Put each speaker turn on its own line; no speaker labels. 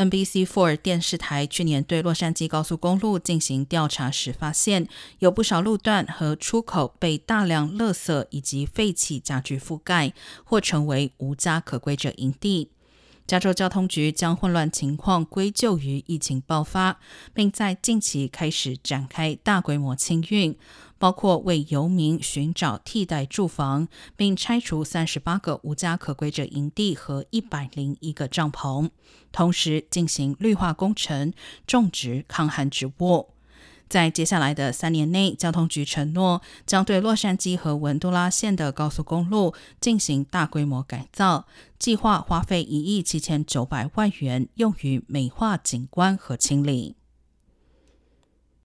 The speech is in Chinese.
NBC Four 电视台去年对洛杉矶高速公路进行调查时发现，有不少路段和出口被大量垃圾以及废弃家具覆盖，或成为无家可归者营地。加州交通局将混乱情况归咎于疫情爆发，并在近期开始展开大规模清运，包括为游民寻找替代住房，并拆除三十八个无家可归者营地和一百零一个帐篷，同时进行绿化工程，种植抗旱植物。在接下来的三年内，交通局承诺将对洛杉矶和文都拉县的高速公路进行大规模改造，计划花费一亿七千九百万元用于美化景观和清理。